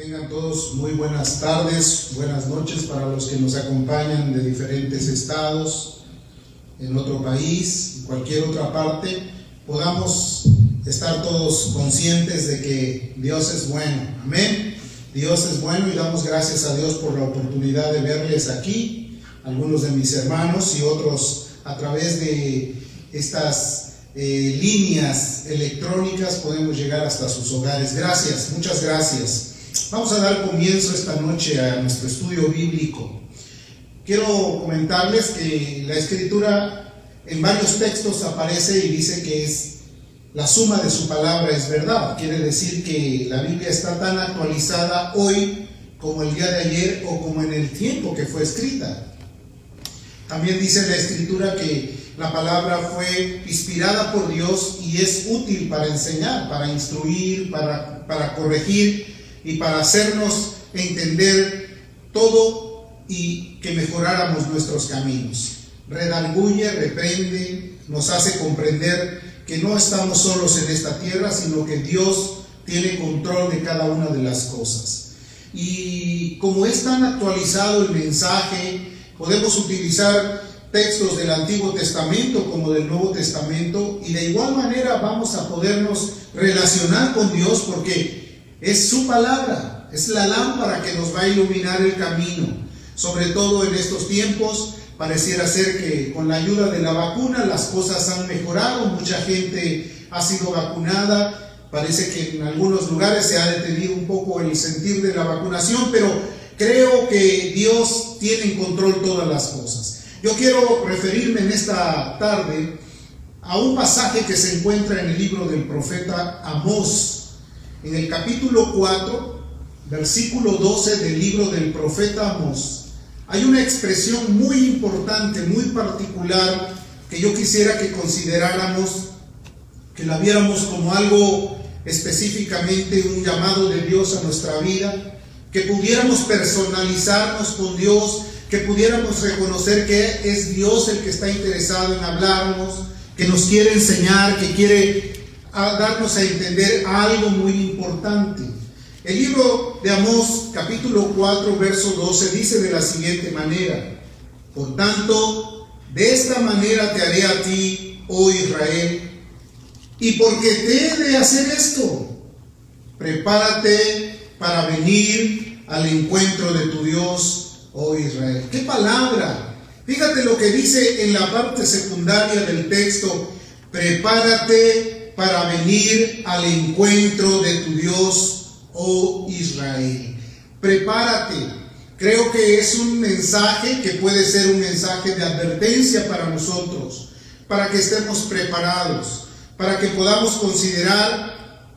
Tengan todos muy buenas tardes, buenas noches para los que nos acompañan de diferentes estados, en otro país, cualquier otra parte, podamos estar todos conscientes de que Dios es bueno. Amén. Dios es bueno y damos gracias a Dios por la oportunidad de verles aquí, algunos de mis hermanos y otros a través de estas eh, líneas electrónicas podemos llegar hasta sus hogares. Gracias, muchas gracias. Vamos a dar comienzo esta noche a nuestro estudio bíblico. Quiero comentarles que la escritura en varios textos aparece y dice que es la suma de su palabra es verdad. Quiere decir que la Biblia está tan actualizada hoy como el día de ayer o como en el tiempo que fue escrita. También dice la escritura que la palabra fue inspirada por Dios y es útil para enseñar, para instruir, para, para corregir y para hacernos entender todo y que mejoráramos nuestros caminos. Redarguye, reprende, nos hace comprender que no estamos solos en esta tierra, sino que Dios tiene control de cada una de las cosas. Y como es tan actualizado el mensaje, podemos utilizar textos del Antiguo Testamento como del Nuevo Testamento y de igual manera vamos a podernos relacionar con Dios porque es su palabra, es la lámpara que nos va a iluminar el camino. Sobre todo en estos tiempos, pareciera ser que con la ayuda de la vacuna las cosas han mejorado, mucha gente ha sido vacunada, parece que en algunos lugares se ha detenido un poco el sentir de la vacunación, pero creo que Dios tiene en control todas las cosas. Yo quiero referirme en esta tarde a un pasaje que se encuentra en el libro del profeta Amós, en el capítulo 4, versículo 12 del libro del profeta Amós. Hay una expresión muy importante, muy particular, que yo quisiera que consideráramos, que la viéramos como algo específicamente un llamado de Dios a nuestra vida, que pudiéramos personalizarnos con Dios, que pudiéramos reconocer que es Dios el que está interesado en hablarnos, que nos quiere enseñar, que quiere darnos a entender algo muy importante. El libro de Amós, capítulo 4, verso 12, dice de la siguiente manera, por tanto, de esta manera te haré a ti, oh Israel, y porque te he de hacer esto, prepárate para venir al encuentro de tu Dios oh Israel. ¡Qué palabra! Fíjate lo que dice en la parte secundaria del texto. Prepárate para venir al encuentro de tu Dios, oh Israel. Prepárate. Creo que es un mensaje que puede ser un mensaje de advertencia para nosotros, para que estemos preparados, para que podamos considerar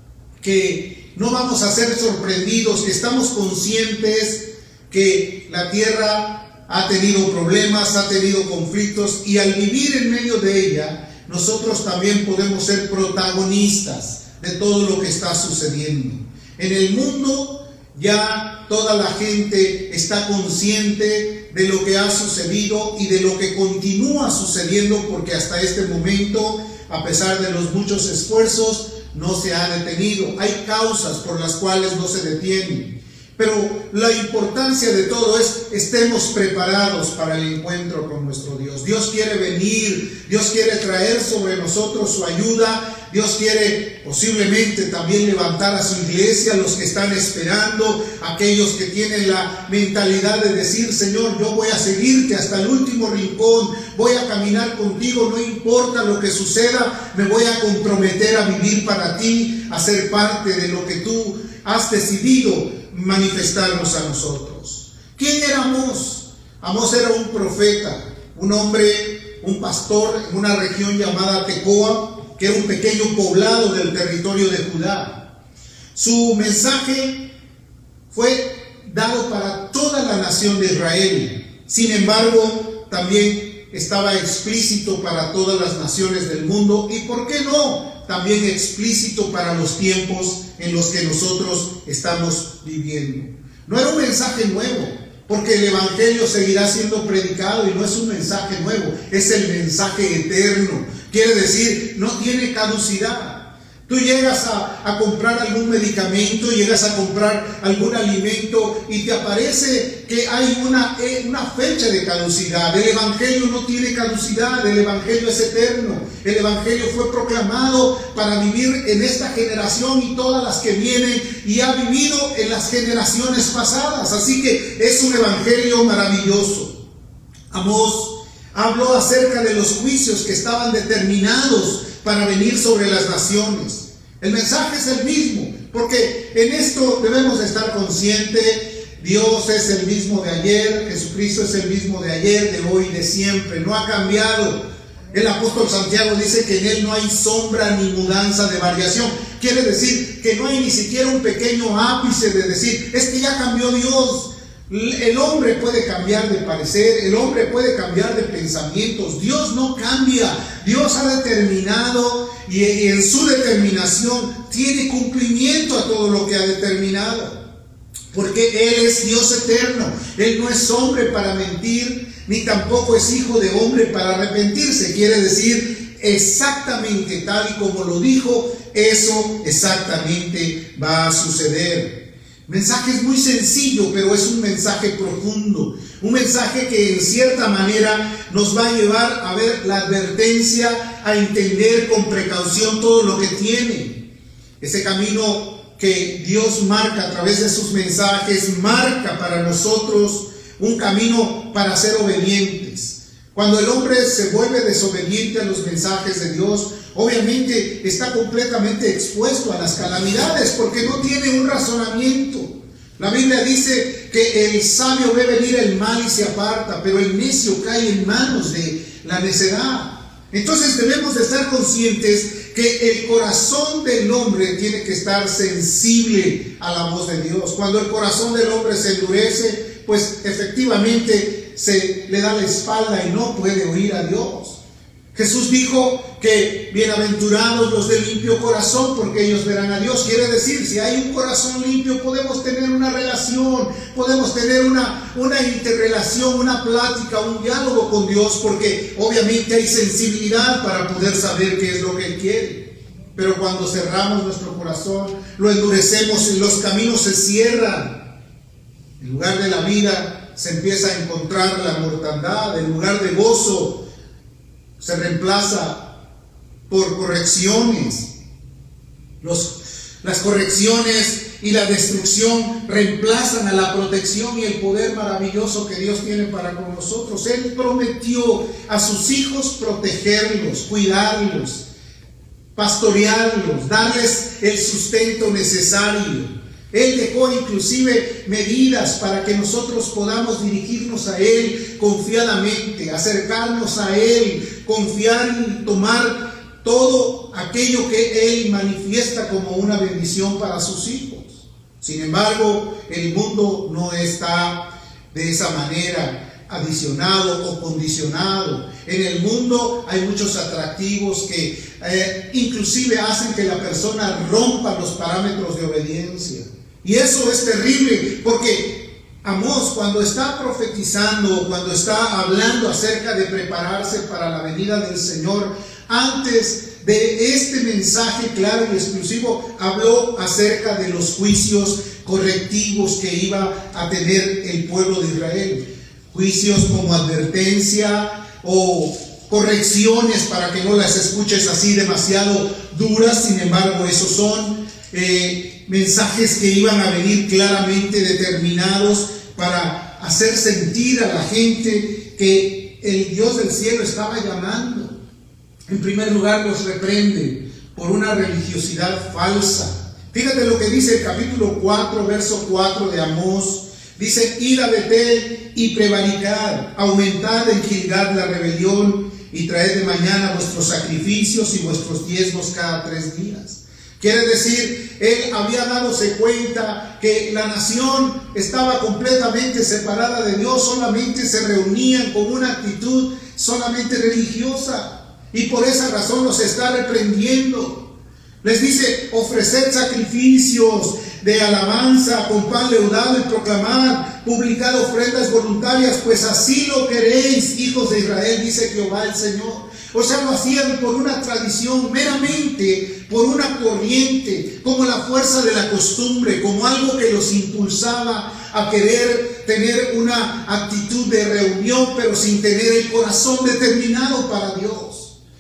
que no vamos a ser sorprendidos, que estamos conscientes que la tierra ha tenido problemas, ha tenido conflictos y al vivir en medio de ella, nosotros también podemos ser protagonistas de todo lo que está sucediendo. En el mundo ya toda la gente está consciente de lo que ha sucedido y de lo que continúa sucediendo porque hasta este momento, a pesar de los muchos esfuerzos, no se ha detenido. Hay causas por las cuales no se detiene. Pero la importancia de todo es estemos preparados para el encuentro con nuestro Dios. Dios quiere venir, Dios quiere traer sobre nosotros su ayuda, Dios quiere posiblemente también levantar a su iglesia, los que están esperando, aquellos que tienen la mentalidad de decir, Señor, yo voy a seguirte hasta el último rincón, voy a caminar contigo, no importa lo que suceda, me voy a comprometer a vivir para ti, a ser parte de lo que tú has decidido manifestarnos a nosotros. ¿Quién era Amós? Amós era un profeta, un hombre, un pastor en una región llamada Tecoa, que era un pequeño poblado del territorio de Judá. Su mensaje fue dado para toda la nación de Israel. Sin embargo, también estaba explícito para todas las naciones del mundo y, ¿por qué no? También explícito para los tiempos en los que nosotros estamos viviendo. No era un mensaje nuevo, porque el Evangelio seguirá siendo predicado y no es un mensaje nuevo, es el mensaje eterno. Quiere decir, no tiene caducidad. Tú llegas a, comprar algún medicamento, llegas a comprar algún alimento y te aparece que hay una, eh, una fecha de caducidad. El Evangelio no tiene caducidad, el Evangelio es eterno. El Evangelio fue proclamado para vivir en esta generación y todas las que vienen y ha vivido en las generaciones pasadas. Así que es un Evangelio maravilloso. Amós habló acerca de los juicios que estaban determinados para venir sobre las naciones. El mensaje es el mismo, porque en esto debemos estar conscientes. Dios es el mismo de ayer, Jesucristo es el mismo de ayer, de hoy, de siempre, no ha cambiado. El apóstol Santiago dice que en él no hay sombra ni mudanza de variación. Quiere decir que no hay ni siquiera un pequeño ápice de decir, es que ya cambió Dios. El hombre puede cambiar de parecer, el hombre puede cambiar de pensamientos. Dios no cambia. Dios ha determinado y en su determinación tiene cumplimiento a todo lo que ha determinado. Porque Él es Dios eterno. Él no es hombre para mentir, ni tampoco es hijo de hombre para arrepentirse. Quiere decir exactamente tal y como lo dijo, eso exactamente va a suceder. Mensaje es muy sencillo, pero es un mensaje profundo. Un mensaje que en cierta manera nos va a llevar a ver la advertencia, a entender con precaución todo lo que tiene. Ese camino que Dios marca a través de sus mensajes, marca para nosotros un camino para ser obedientes. Cuando el hombre se vuelve desobediente a los mensajes de Dios, obviamente está completamente expuesto a las calamidades porque no tiene un razonamiento. La Biblia dice que el sabio ve venir el mal y se aparta, pero el necio cae en manos de la necedad. Entonces debemos de estar conscientes que el corazón del hombre tiene que estar sensible a la voz de Dios. Cuando el corazón del hombre se endurece, pues efectivamente se le da la espalda y no puede oír a Dios. Jesús dijo que bienaventurados los de limpio corazón, porque ellos verán a Dios. Quiere decir, si hay un corazón limpio, podemos tener una relación, podemos tener una, una interrelación, una plática, un diálogo con Dios, porque obviamente hay sensibilidad para poder saber qué es lo que Él quiere. Pero cuando cerramos nuestro corazón, lo endurecemos y los caminos se cierran. En lugar de la vida se empieza a encontrar la mortandad, en lugar de gozo se reemplaza por correcciones. Los, las correcciones y la destrucción reemplazan a la protección y el poder maravilloso que Dios tiene para con nosotros. Él prometió a sus hijos protegerlos, cuidarlos, pastorearlos, darles el sustento necesario. Él dejó inclusive medidas para que nosotros podamos dirigirnos a Él confiadamente, acercarnos a Él, confiar y tomar todo aquello que Él manifiesta como una bendición para sus hijos. Sin embargo, el mundo no está de esa manera adicionado o condicionado. En el mundo hay muchos atractivos que eh, inclusive hacen que la persona rompa los parámetros de obediencia. Y eso es terrible porque Amós cuando está profetizando, cuando está hablando acerca de prepararse para la venida del Señor, antes de este mensaje claro y exclusivo, habló acerca de los juicios correctivos que iba a tener el pueblo de Israel. Juicios como advertencia o correcciones para que no las escuches así demasiado duras, sin embargo, esos son eh, mensajes que iban a venir claramente determinados para hacer sentir a la gente que el Dios del cielo estaba llamando. En primer lugar, los reprende por una religiosidad falsa. Fíjate lo que dice el capítulo 4, verso 4 de Amós. Dice, id a Betel y prevaricad, aumentad en Gilgad la rebelión y traed de mañana vuestros sacrificios y vuestros diezmos cada tres días. Quiere decir, él había dadose cuenta que la nación estaba completamente separada de Dios, solamente se reunían con una actitud solamente religiosa. Y por esa razón los está reprendiendo. Les dice, ofrecer sacrificios de alabanza con pan leudado y proclamar, publicar ofrendas voluntarias, pues así lo queréis, hijos de Israel, dice Jehová el Señor. O sea, lo hacían por una tradición, meramente por una corriente, como la fuerza de la costumbre, como algo que los impulsaba a querer tener una actitud de reunión, pero sin tener el corazón determinado para Dios.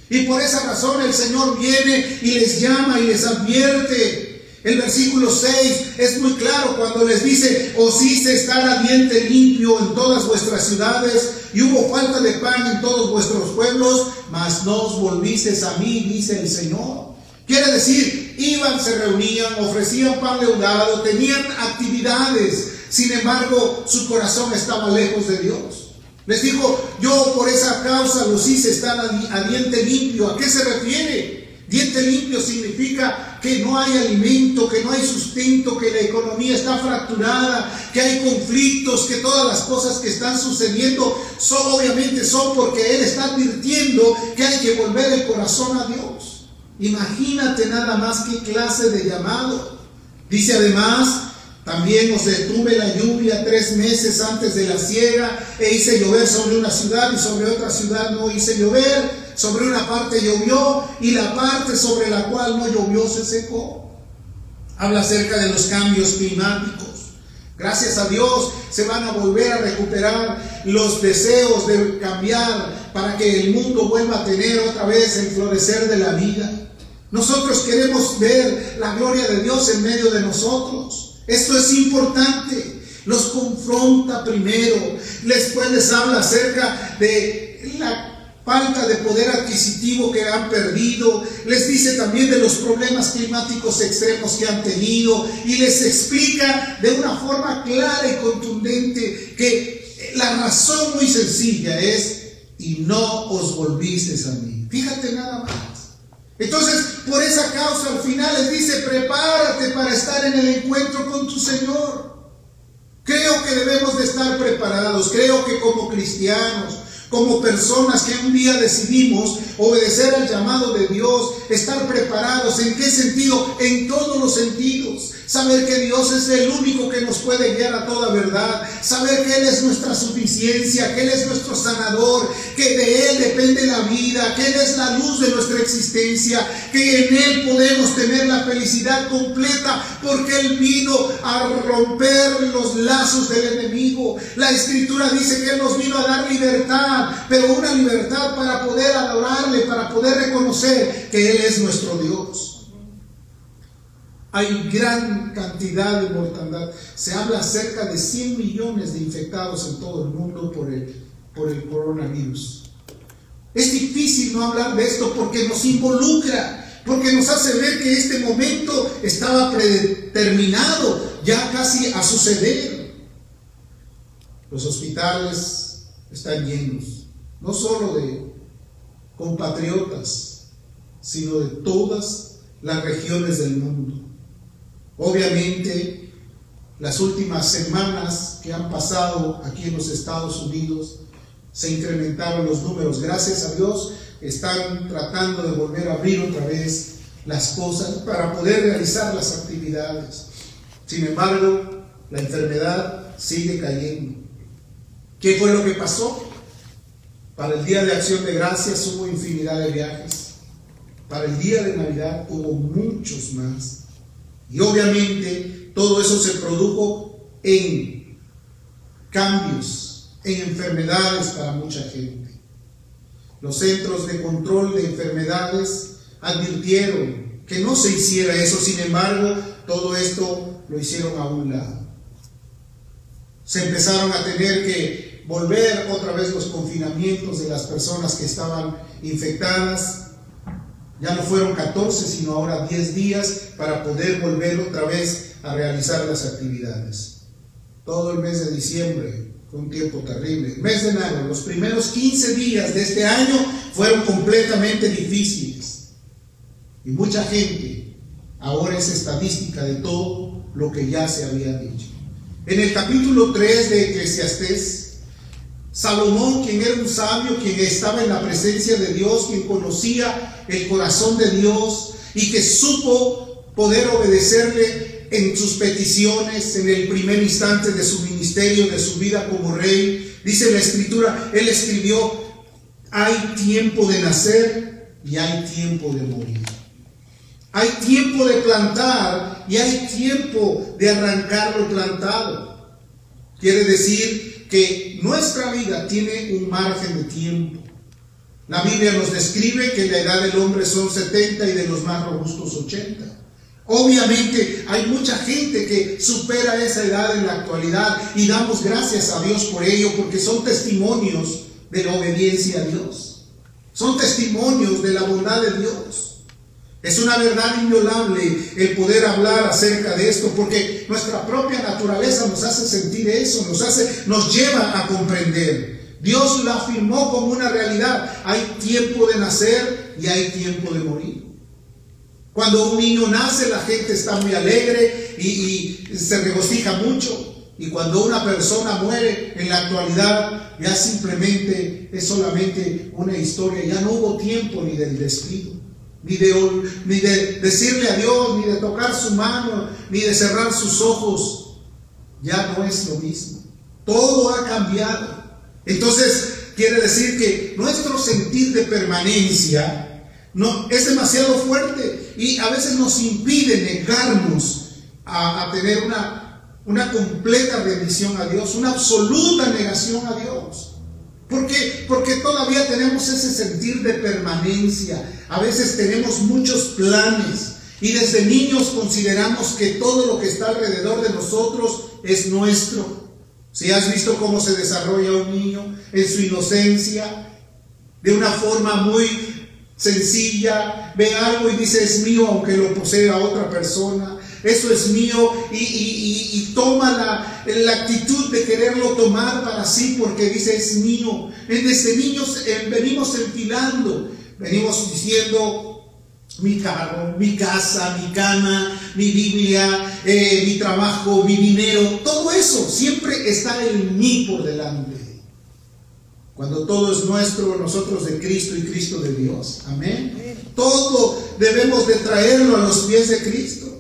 Y por esa razón el Señor viene y les llama y les advierte el versículo 6 es muy claro cuando les dice, os hice estar a diente limpio en todas vuestras ciudades y hubo falta de pan en todos vuestros pueblos, mas no os volvisteis a mí, dice el Señor. Quiere decir, iban, se reunían, ofrecían pan leudado, tenían actividades, sin embargo su corazón estaba lejos de Dios. Les dijo, yo por esa causa los hice estar a diente limpio. ¿A qué se refiere? Diente limpio significa que no hay alimento, que no hay sustento, que la economía está fracturada, que hay conflictos, que todas las cosas que están sucediendo son obviamente son porque Él está advirtiendo que hay que volver el corazón a Dios. Imagínate nada más qué clase de llamado. Dice además, también os detuve la lluvia tres meses antes de la siega e hice llover sobre una ciudad y sobre otra ciudad no hice llover sobre una parte llovió y la parte sobre la cual no llovió se secó. Habla acerca de los cambios climáticos. Gracias a Dios se van a volver a recuperar los deseos de cambiar para que el mundo vuelva a tener otra vez el florecer de la vida. Nosotros queremos ver la gloria de Dios en medio de nosotros. Esto es importante. Los confronta primero. Después les habla acerca de la falta de poder adquisitivo que han perdido, les dice también de los problemas climáticos extremos que han tenido y les explica de una forma clara y contundente que la razón muy sencilla es, y no os volvisteis a mí. Fíjate nada más. Entonces, por esa causa al final les dice, prepárate para estar en el encuentro con tu Señor. Creo que debemos de estar preparados, creo que como cristianos, como personas que un día decidimos obedecer al llamado de Dios, estar preparados. ¿En qué sentido? En todos los sentidos. Saber que Dios es el único que nos puede guiar a toda verdad. Saber que Él es nuestra suficiencia, que Él es nuestro sanador, que de Él depende la vida, que Él es la luz de nuestra existencia, que en Él podemos tener la felicidad completa porque Él vino a romper los lazos del enemigo. La escritura dice que Él nos vino a dar libertad, pero una libertad para poder adorarle, para poder reconocer que Él es nuestro Dios. Hay gran cantidad de mortandad. Se habla acerca de 100 millones de infectados en todo el mundo por el, por el coronavirus. Es difícil no hablar de esto porque nos involucra, porque nos hace ver que este momento estaba predeterminado ya casi a suceder. Los hospitales están llenos, no solo de compatriotas, sino de todas las regiones del mundo. Obviamente, las últimas semanas que han pasado aquí en los Estados Unidos, se incrementaron los números. Gracias a Dios, están tratando de volver a abrir otra vez las cosas para poder realizar las actividades. Sin embargo, la enfermedad sigue cayendo. ¿Qué fue lo que pasó? Para el Día de Acción de Gracias hubo infinidad de viajes. Para el Día de Navidad hubo muchos más. Y obviamente todo eso se produjo en cambios, en enfermedades para mucha gente. Los centros de control de enfermedades advirtieron que no se hiciera eso, sin embargo, todo esto lo hicieron a un lado. Se empezaron a tener que volver otra vez los confinamientos de las personas que estaban infectadas, ya no fueron 14, sino ahora 10 días para poder volver otra vez a realizar las actividades. Todo el mes de diciembre fue un tiempo terrible. El mes de enero, los primeros 15 días de este año fueron completamente difíciles. Y mucha gente ahora es estadística de todo lo que ya se había dicho. En el capítulo 3 de Eclesiastés, Salomón, quien era un sabio, quien estaba en la presencia de Dios, quien conocía el corazón de Dios y que supo poder obedecerle en sus peticiones en el primer instante de su ministerio, de su vida como rey. Dice la escritura, él escribió Hay tiempo de nacer y hay tiempo de morir. Hay tiempo de plantar y hay tiempo de arrancar lo plantado. Quiere decir que nuestra vida tiene un margen de tiempo. La Biblia nos describe que la edad del hombre son 70 y de los más robustos 80. Obviamente hay mucha gente que supera esa edad en la actualidad y damos gracias a Dios por ello porque son testimonios de la obediencia a Dios. Son testimonios de la bondad de Dios. Es una verdad inviolable el poder hablar acerca de esto porque nuestra propia naturaleza nos hace sentir eso, nos hace nos lleva a comprender. Dios lo afirmó como una realidad. Hay tiempo de nacer y hay tiempo de morir. Cuando un niño nace, la gente está muy alegre y, se regocija mucho. Y cuando una persona muere en la actualidad, ya simplemente es solamente una historia. Ya no hubo tiempo ni del despido, ni de, ni de decirle adiós, ni de tocar su mano, ni de cerrar sus ojos. Ya no es lo mismo. Todo ha cambiado. Entonces, quiere decir que nuestro sentir de permanencia no, es demasiado fuerte y a veces nos impide negarnos a, tener una, una completa rendición a Dios, una absoluta negación a Dios. ¿Por qué? Porque todavía tenemos ese sentir de permanencia. A veces tenemos muchos planes y desde niños consideramos que todo lo que está alrededor de nosotros es nuestro. Si has visto cómo se desarrolla un niño en su inocencia, de una forma muy sencilla, ve algo y dice es mío aunque lo posea otra persona, eso es mío y, toma la, la, actitud de quererlo tomar para sí porque dice es mío. Desde niños eh, venimos enfilando, venimos diciendo mi carro, mi casa, mi cama, mi Biblia, eh, mi trabajo, mi dinero, todo eso siempre está en mí por delante. Cuando todo es nuestro, nosotros de Cristo y Cristo de Dios. Amén. Todo debemos de traerlo a los pies de Cristo.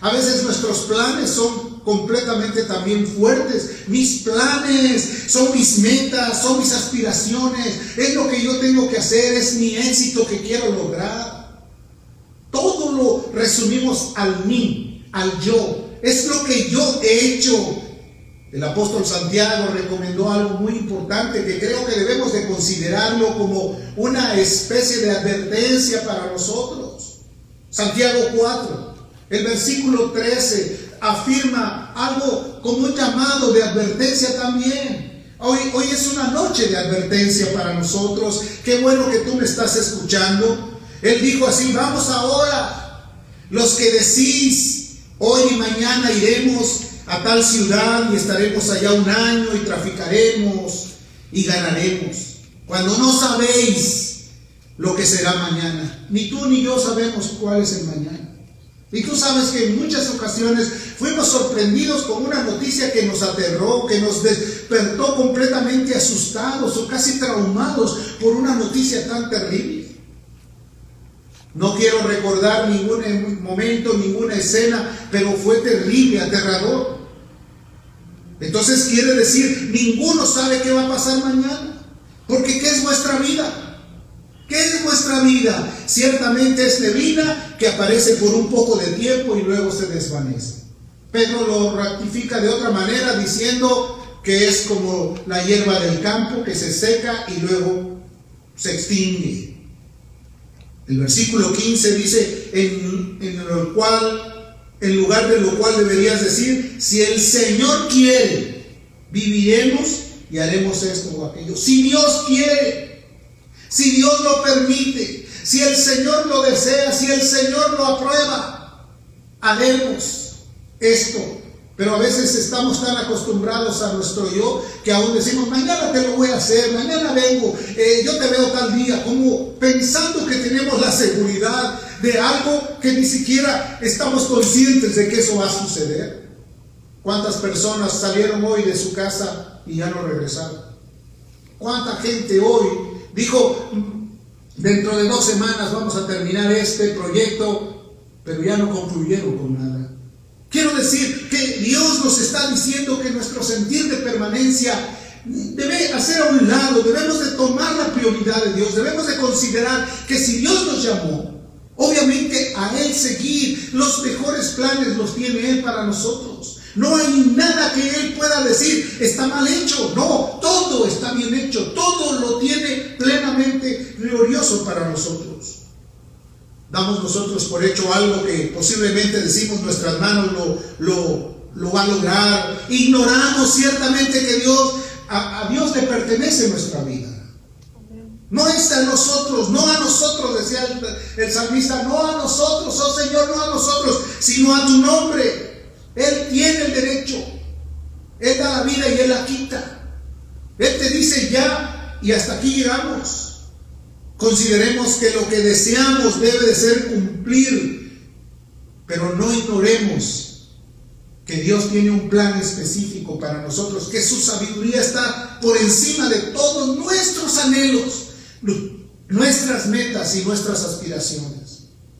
A veces nuestros planes son completamente también fuertes. Mis planes son mis metas, son mis aspiraciones. Es lo que yo tengo que hacer, es mi éxito que quiero lograr. Todo lo resumimos al mí, al yo. Es lo que yo he hecho el apóstol Santiago recomendó algo muy importante que creo que debemos de considerarlo como una especie de advertencia para nosotros. Santiago 4, el versículo 13 afirma algo como un llamado de advertencia también. Hoy, hoy es una noche de advertencia para nosotros. Qué bueno que tú me estás escuchando. Él dijo así, vamos ahora, los que decís, hoy y mañana iremos a tal ciudad y estaremos allá un año y traficaremos y ganaremos. Cuando no sabéis lo que será mañana, ni tú ni yo sabemos cuál es el mañana. Y tú sabes que en muchas ocasiones fuimos sorprendidos con una noticia que nos aterró, que nos despertó completamente asustados o casi traumados por una noticia tan terrible. No quiero recordar ningún momento, ninguna escena, pero fue terrible, aterrador. Entonces quiere decir, ninguno sabe qué va a pasar mañana. Porque ¿qué es vuestra vida? ¿Qué es vuestra vida? Ciertamente es neblina que aparece por un poco de tiempo y luego se desvanece. Pedro lo ratifica de otra manera diciendo que es como la hierba del campo que se seca y luego se extingue. El versículo 15 dice, en, en cual en lugar de lo cual deberías decir, si el Señor quiere, viviremos y haremos esto o aquello. Si Dios quiere, si Dios lo permite, si el Señor lo desea, si el Señor lo aprueba, haremos esto pero a veces estamos tan acostumbrados a nuestro yo que aún decimos, mañana te lo voy a hacer, mañana vengo, eh, yo te veo tal día, como pensando que tenemos la seguridad de algo que ni siquiera estamos conscientes de que eso va a suceder. ¿Cuántas personas salieron hoy de su casa y ya no regresaron? ¿Cuánta gente hoy dijo, dentro de dos semanas vamos a terminar este proyecto, pero ya no concluyeron con nada? Quiero decir que Dios nos está diciendo que nuestro sentir de permanencia debe hacer a un lado, debemos de tomar la prioridad de Dios, debemos de considerar que si Dios nos llamó, obviamente a Él seguir, los mejores planes los tiene Él para nosotros. No hay nada que Él pueda decir, está mal hecho. No, todo está bien hecho, todo lo tiene plenamente glorioso para nosotros. Damos nosotros por hecho algo que posiblemente decimos nuestras manos lo, lo, lo va a lograr. Ignoramos ciertamente que Dios, a, Dios le pertenece nuestra vida. No es a nosotros, no a nosotros, decía el, el, salmista, no a nosotros, oh Señor, no a nosotros, sino a tu nombre. Él tiene el derecho. Él da la vida y Él la quita. Él te dice ya y hasta aquí llegamos. Consideremos que lo que deseamos debe de ser cumplir, pero no ignoremos que Dios tiene un plan específico para nosotros, que su sabiduría está por encima de todos nuestros anhelos, nuestras metas y nuestras aspiraciones.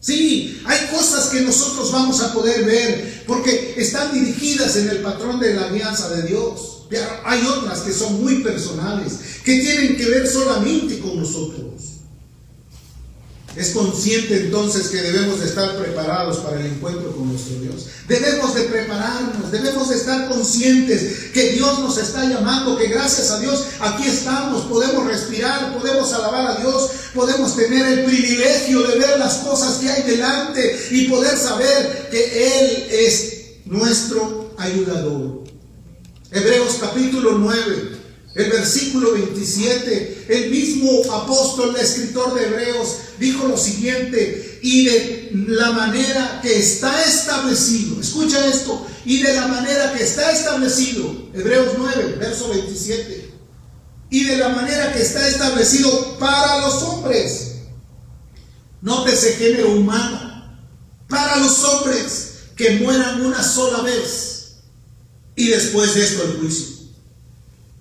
Sí, hay cosas que nosotros vamos a poder ver porque están dirigidas en el patrón de la alianza de Dios. Pero hay otras que son muy personales, que tienen que ver solamente con nosotros. Es consciente entonces que debemos de estar preparados para el encuentro con nuestro Dios. Debemos de prepararnos, debemos de estar conscientes que Dios nos está llamando, que gracias a Dios aquí estamos, podemos respirar, podemos alabar a Dios, podemos tener el privilegio de ver las cosas que hay delante y poder saber que Él es nuestro ayudador. Hebreos capítulo 9. El versículo 27, el mismo apóstol, el escritor de Hebreos, dijo lo siguiente, y de la manera que está establecido, escucha esto, y de la manera que está establecido, Hebreos 9, verso 27, y de la manera que está establecido para los hombres, nótese género humano, para los hombres que mueran una sola vez, y después de esto el juicio.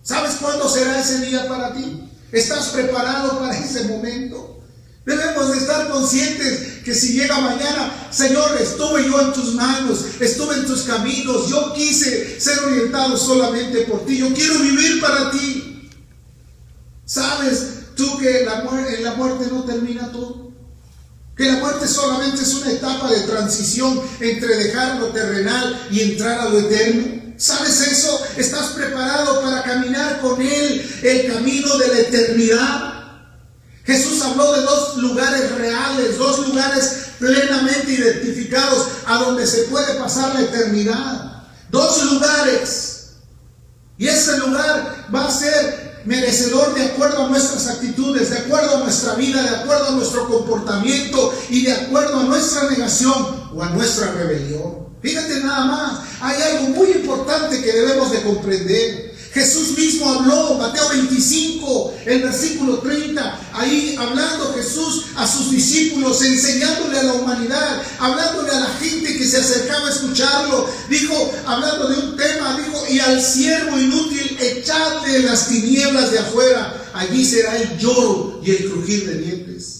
¿Sabes cuándo será ese día para ti? ¿Estás preparado para ese momento? Debemos de estar conscientes que si llega mañana, Señor, estuve yo en tus manos, estuve en tus caminos, yo quise ser orientado solamente por ti, yo quiero vivir para ti. ¿Sabes tú que la en la muerte no termina todo? Que la muerte solamente es una etapa de transición entre dejar lo terrenal y entrar a lo eterno. ¿Sabes eso? ¿Estás preparado para caminar con Él el camino de la eternidad? Jesús habló de dos lugares reales, dos lugares plenamente identificados a donde se puede pasar la eternidad. Dos lugares. Y ese lugar va a ser merecedor de acuerdo a nuestras actitudes, de acuerdo a nuestra vida, de acuerdo a nuestro comportamiento y de acuerdo a nuestra negación o a nuestra rebelión. Fíjate nada más, hay algo muy importante que debemos de comprender. Jesús mismo habló, Mateo 25, el versículo 30, ahí hablando Jesús a sus discípulos, enseñándole a la humanidad, hablándole a la gente que se acercaba a escucharlo, dijo, hablando de un tema, dijo, y al siervo inútil echadle las tinieblas de afuera, allí será el lloro y el crujir de dientes.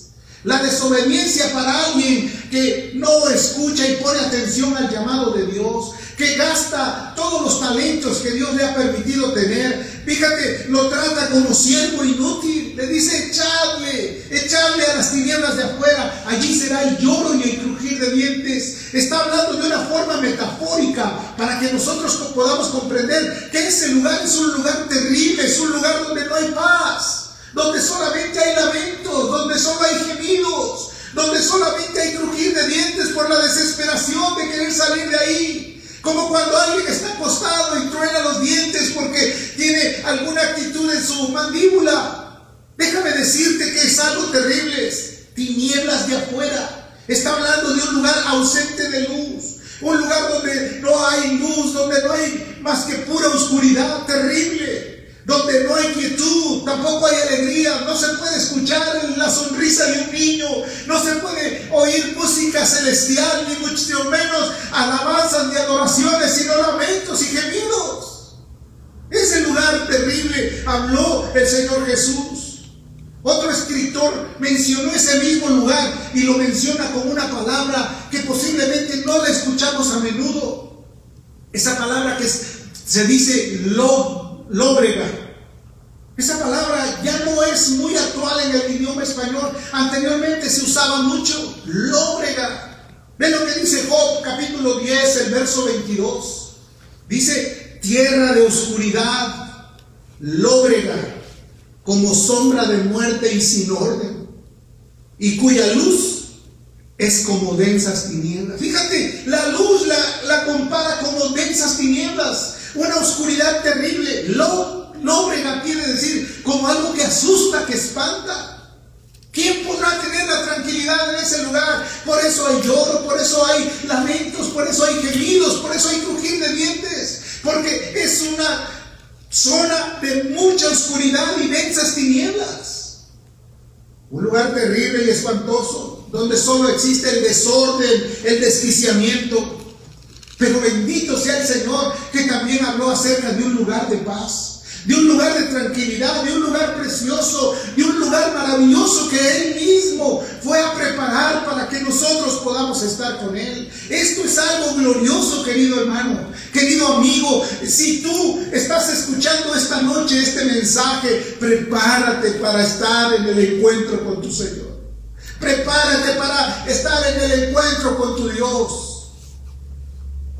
La desobediencia para alguien que no escucha y pone atención al llamado de Dios, que gasta todos los talentos que Dios le ha permitido tener. Fíjate, lo trata como siervo inútil. Le dice, echadle, echadle a las tinieblas de afuera. Allí será el lloro y el crujir de dientes. Está hablando de una forma metafórica para que nosotros podamos comprender que ese lugar es un lugar terrible, es un lugar donde no hay paz donde solamente hay lamentos, donde solo hay gemidos, donde solamente hay crujir de dientes por la desesperación de querer salir de ahí. Como cuando alguien está acostado y truena los dientes porque tiene alguna actitud en su mandíbula. Déjame decirte que es algo terrible. Tinieblas de afuera. Está hablando de un lugar ausente de luz. Un lugar donde no hay luz, donde no hay más que pura oscuridad terrible donde no hay quietud, tampoco hay alegría, no se puede escuchar la sonrisa de un niño, no se puede oír música celestial, ni mucho menos alabanzas ni adoraciones, sino lamentos y gemidos. Ese lugar terrible habló el Señor Jesús. Otro escritor mencionó ese mismo lugar y lo menciona con una palabra que posiblemente no la escuchamos a menudo. Esa palabra que se dice lo lóbrega. Esa palabra ya no es muy actual en el idioma español. Anteriormente se usaba mucho lóbrega. Ve lo que dice Job capítulo 10, el verso 22. Dice, tierra de oscuridad, lóbrega, como sombra de muerte y sin orden, y cuya luz es como densas tinieblas. Fíjate, la luz la, la compara como densas tinieblas, una oscuridad terrible. Lo, lóbrega quiere decir como algo que asusta, que espanta. ¿Quién podrá tener la tranquilidad en ese lugar? Por eso hay lloro, por eso hay lamentos, por eso hay gemidos, por eso hay crujir de dientes. Porque es una zona de mucha oscuridad y densas tinieblas. Un lugar terrible y espantoso donde solo existe el desorden, el desquiciamiento. Pero bendito sea el Señor que también habló acerca de un lugar de paz de un lugar de tranquilidad, de un lugar precioso, de un lugar maravilloso que Él mismo fue a preparar para que nosotros podamos estar con Él. Esto es algo glorioso, querido hermano, querido amigo. Si tú estás escuchando esta noche este mensaje, prepárate para estar en el encuentro con tu Señor. Prepárate para estar en el encuentro con tu Dios.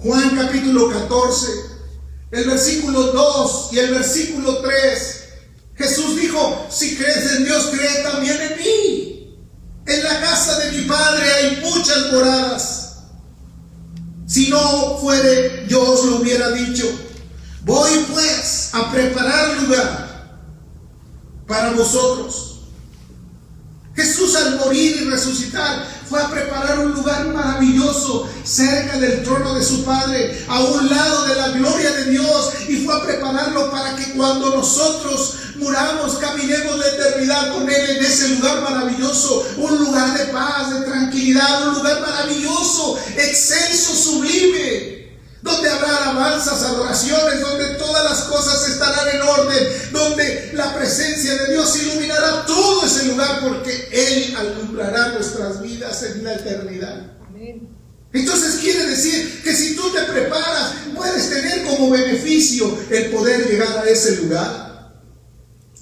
Juan capítulo 14, el versículo 2 y el versículo 3. Jesús dijo, si crees en Dios, cree también en mí. En la casa de mi Padre hay muchas moradas. Si no fuere, yo os lo hubiera dicho. Voy pues a preparar lugar para vosotros. Al morir y resucitar fue a preparar un lugar maravilloso cerca del trono de su Padre, a un lado de la gloria de Dios, y fue a prepararlo para que cuando nosotros muramos, caminemos la eternidad con Él en ese lugar maravilloso, un lugar de paz, de tranquilidad, un lugar maravilloso, excelso, sublime donde habrá alabanzas, adoraciones, donde todas las cosas estarán en orden, donde la presencia de Dios iluminará todo ese lugar porque Él alumbrará nuestras vidas en la eternidad. Entonces quiere decir que si tú te preparas, puedes tener como beneficio el poder llegar a ese lugar.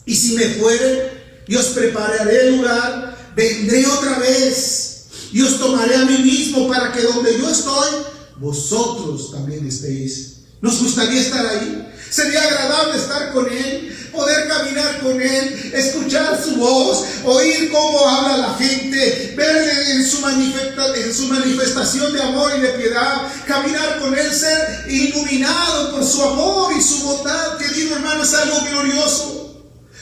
Y si me fuere, yo os prepararé el lugar, vendré otra vez y os tomaré a mí mismo para que donde yo estoy, vosotros también estéis. Nos gustaría estar ahí. Sería agradable estar con Él, poder caminar con Él, escuchar su voz, oír cómo habla la gente, verle en su, en su manifestación de amor y de piedad, caminar con Él, ser iluminado por su amor y su bondad. Querido hermano, es algo glorioso.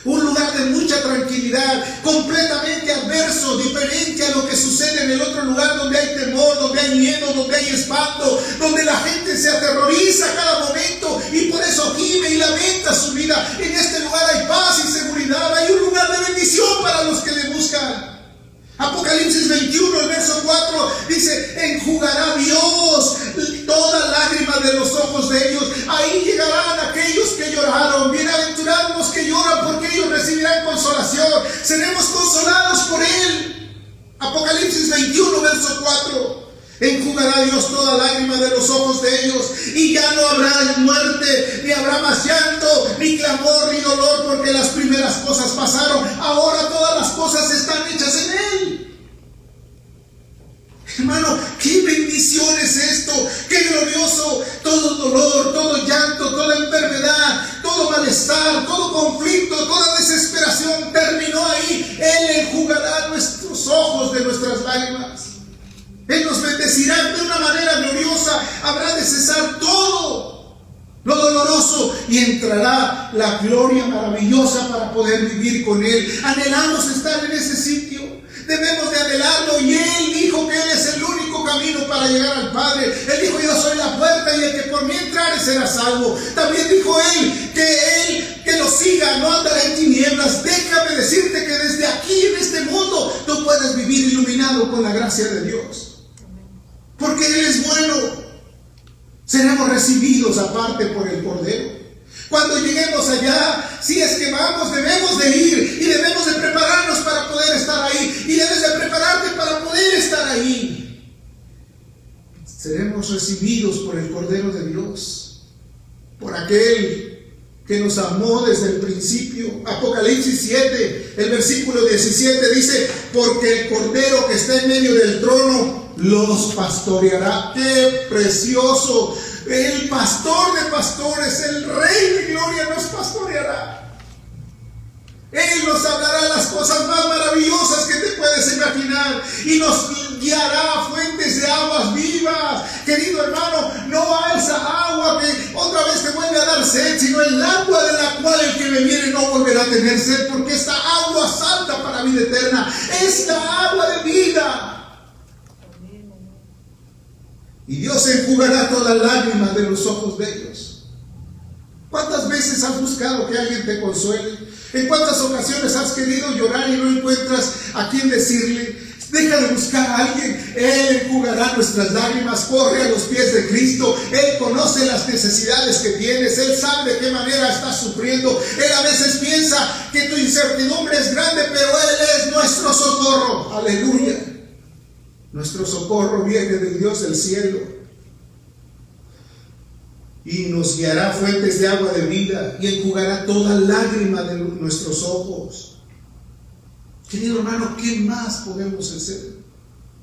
Un lugar de mucha tranquilidad, completamente adverso, diferente a lo que sucede en el otro lugar donde hay temor, donde hay miedo, donde hay espanto, donde la gente se aterroriza a cada momento y por eso gime y lamenta su vida. En este lugar hay paz y seguridad, hay un lugar de bendición para los que le buscan. Apocalipsis 21, el verso 4 dice, enjugará Dios toda lágrima de los ojos de ellos. Ahí llegarán aquellos que lloraron. Bienaventurados los que lloran porque ellos recibirán consolación. Seremos consolados por Él. Apocalipsis 21, verso 4. Enjugará Dios toda lágrima de los ojos de ellos y ya no habrá muerte, ni habrá más llanto, ni clamor, ni dolor, porque las primeras cosas pasaron. Ahora todas las cosas están hechas en Él. Hermano, qué bendición es esto, qué glorioso. Todo dolor, todo llanto, toda enfermedad, todo malestar, todo conflicto, toda desesperación terminó ahí. Él enjugará nuestros ojos de nuestras lágrimas. Él nos bendecirá de una manera gloriosa. Habrá de cesar todo lo doloroso y entrará la gloria maravillosa para poder vivir con Él. Anhelamos estar en ese sitio. Debemos de anhelarlo y Él dijo que Él es el único camino para llegar al Padre. Él dijo yo soy la puerta y el que por mí entrare será salvo. También dijo Él que Él que lo siga no andará en tinieblas. Déjame decirte que desde aquí en este mundo tú puedes vivir iluminado con la gracia de Dios porque Él es bueno. Seremos recibidos aparte por el Cordero. Cuando lleguemos allá, si es que vamos, debemos de ir y debemos de prepararnos para poder estar ahí. Y debes de prepararte para poder estar ahí. Seremos recibidos por el Cordero de Dios, por aquel que nos amó desde el principio. Apocalipsis 7, el versículo 17 dice, porque el Cordero que está en medio del trono los pastoreará. ¡Qué precioso! El pastor de pastores, el rey de gloria nos pastoreará. Él nos hablará las cosas más maravillosas que te puedes imaginar y nos guiará a fuentes de aguas vivas. Querido hermano, no a esa agua que otra vez te vuelve a dar sed, sino el agua de la cual el que me viene no volverá a tener sed, porque esta agua salta para vida eterna. Esta agua de vida. Y Dios enjugará todas las lágrimas de los ojos de ellos. ¿Cuántas veces has buscado que alguien te consuele? ¿En cuántas ocasiones has querido llorar y no encuentras a quien decirle? Deja de buscar a alguien. Él enjugará nuestras lágrimas. Corre a los pies de Cristo. Él conoce las necesidades que tienes. Él sabe de qué manera estás sufriendo. Él a veces piensa que tu incertidumbre es grande, pero Él es nuestro socorro. Aleluya. Nuestro socorro viene del Dios del cielo y nos guiará fuentes de agua de vida y enjugará toda lágrima de nuestros ojos. Querido hermano, ¿qué más podemos hacer?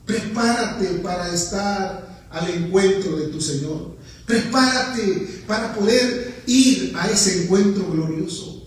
Prepárate para estar al encuentro de tu Señor. Prepárate para poder ir a ese encuentro glorioso.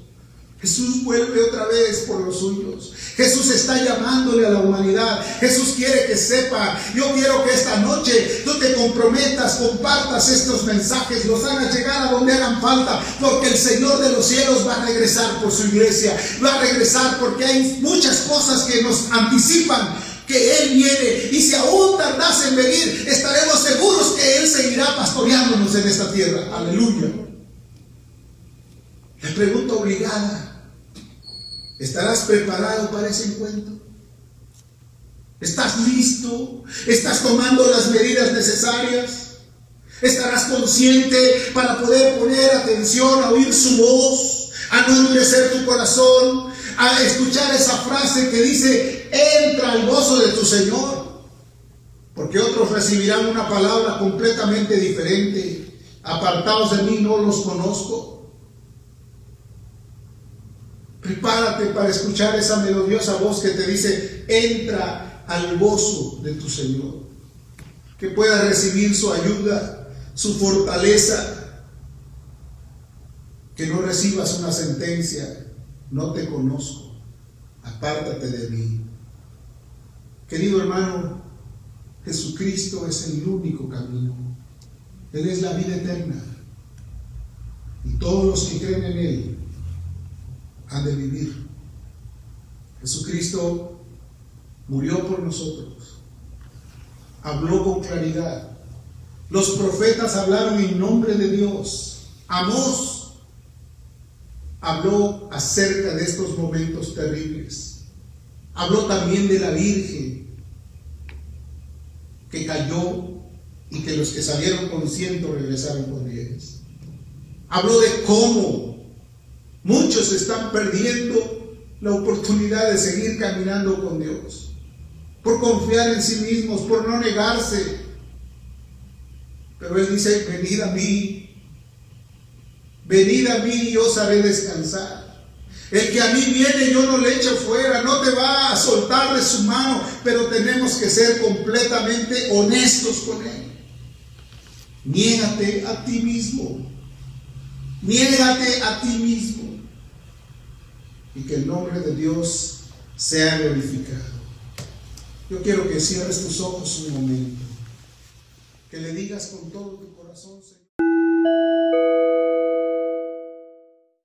Jesús vuelve otra vez por los suyos. Jesús está llamándole a la humanidad. Jesús quiere que sepa. Yo quiero que esta noche tú te comprometas, compartas estos mensajes, los hagas llegar a donde hagan falta, porque el Señor de los cielos va a regresar por su iglesia. Va a regresar porque hay muchas cosas que nos anticipan que Él viene. Y si aún tardase en venir, estaremos seguros que Él seguirá pastoreándonos en esta tierra. Aleluya. La pregunta obligada. ¿Estarás preparado para ese encuentro? ¿Estás listo? ¿Estás tomando las medidas necesarias? ¿Estarás consciente para poder poner atención a oír su voz, a no endurecer tu corazón, a escuchar esa frase que dice, entra al gozo de tu Señor? Porque otros recibirán una palabra completamente diferente. Apartados de mí no los conozco. Prepárate para escuchar esa melodiosa voz que te dice, entra al gozo de tu Señor. Que pueda recibir su ayuda, su fortaleza. Que no recibas una sentencia, no te conozco, apártate de mí. Querido hermano, Jesucristo es el único camino. Él es la vida eterna. Y todos los que creen en Él de vivir. Jesucristo murió por nosotros, habló con claridad. Los profetas hablaron en nombre de Dios. Amós habló acerca de estos momentos terribles. Habló también de la Virgen que cayó y que los que salieron con ciento regresaron con diez. Habló de cómo Muchos están perdiendo la oportunidad de seguir caminando con Dios, por confiar en sí mismos, por no negarse. Pero Él dice, venid a mí, venid a mí y os haré descansar. El que a mí viene yo no le echo fuera, no te va a soltar de su mano, pero tenemos que ser completamente honestos con Él. Niégate a ti mismo. Niégate a ti mismo y que el nombre de Dios sea glorificado. Yo quiero que cierres tus ojos un momento, que le digas con todo.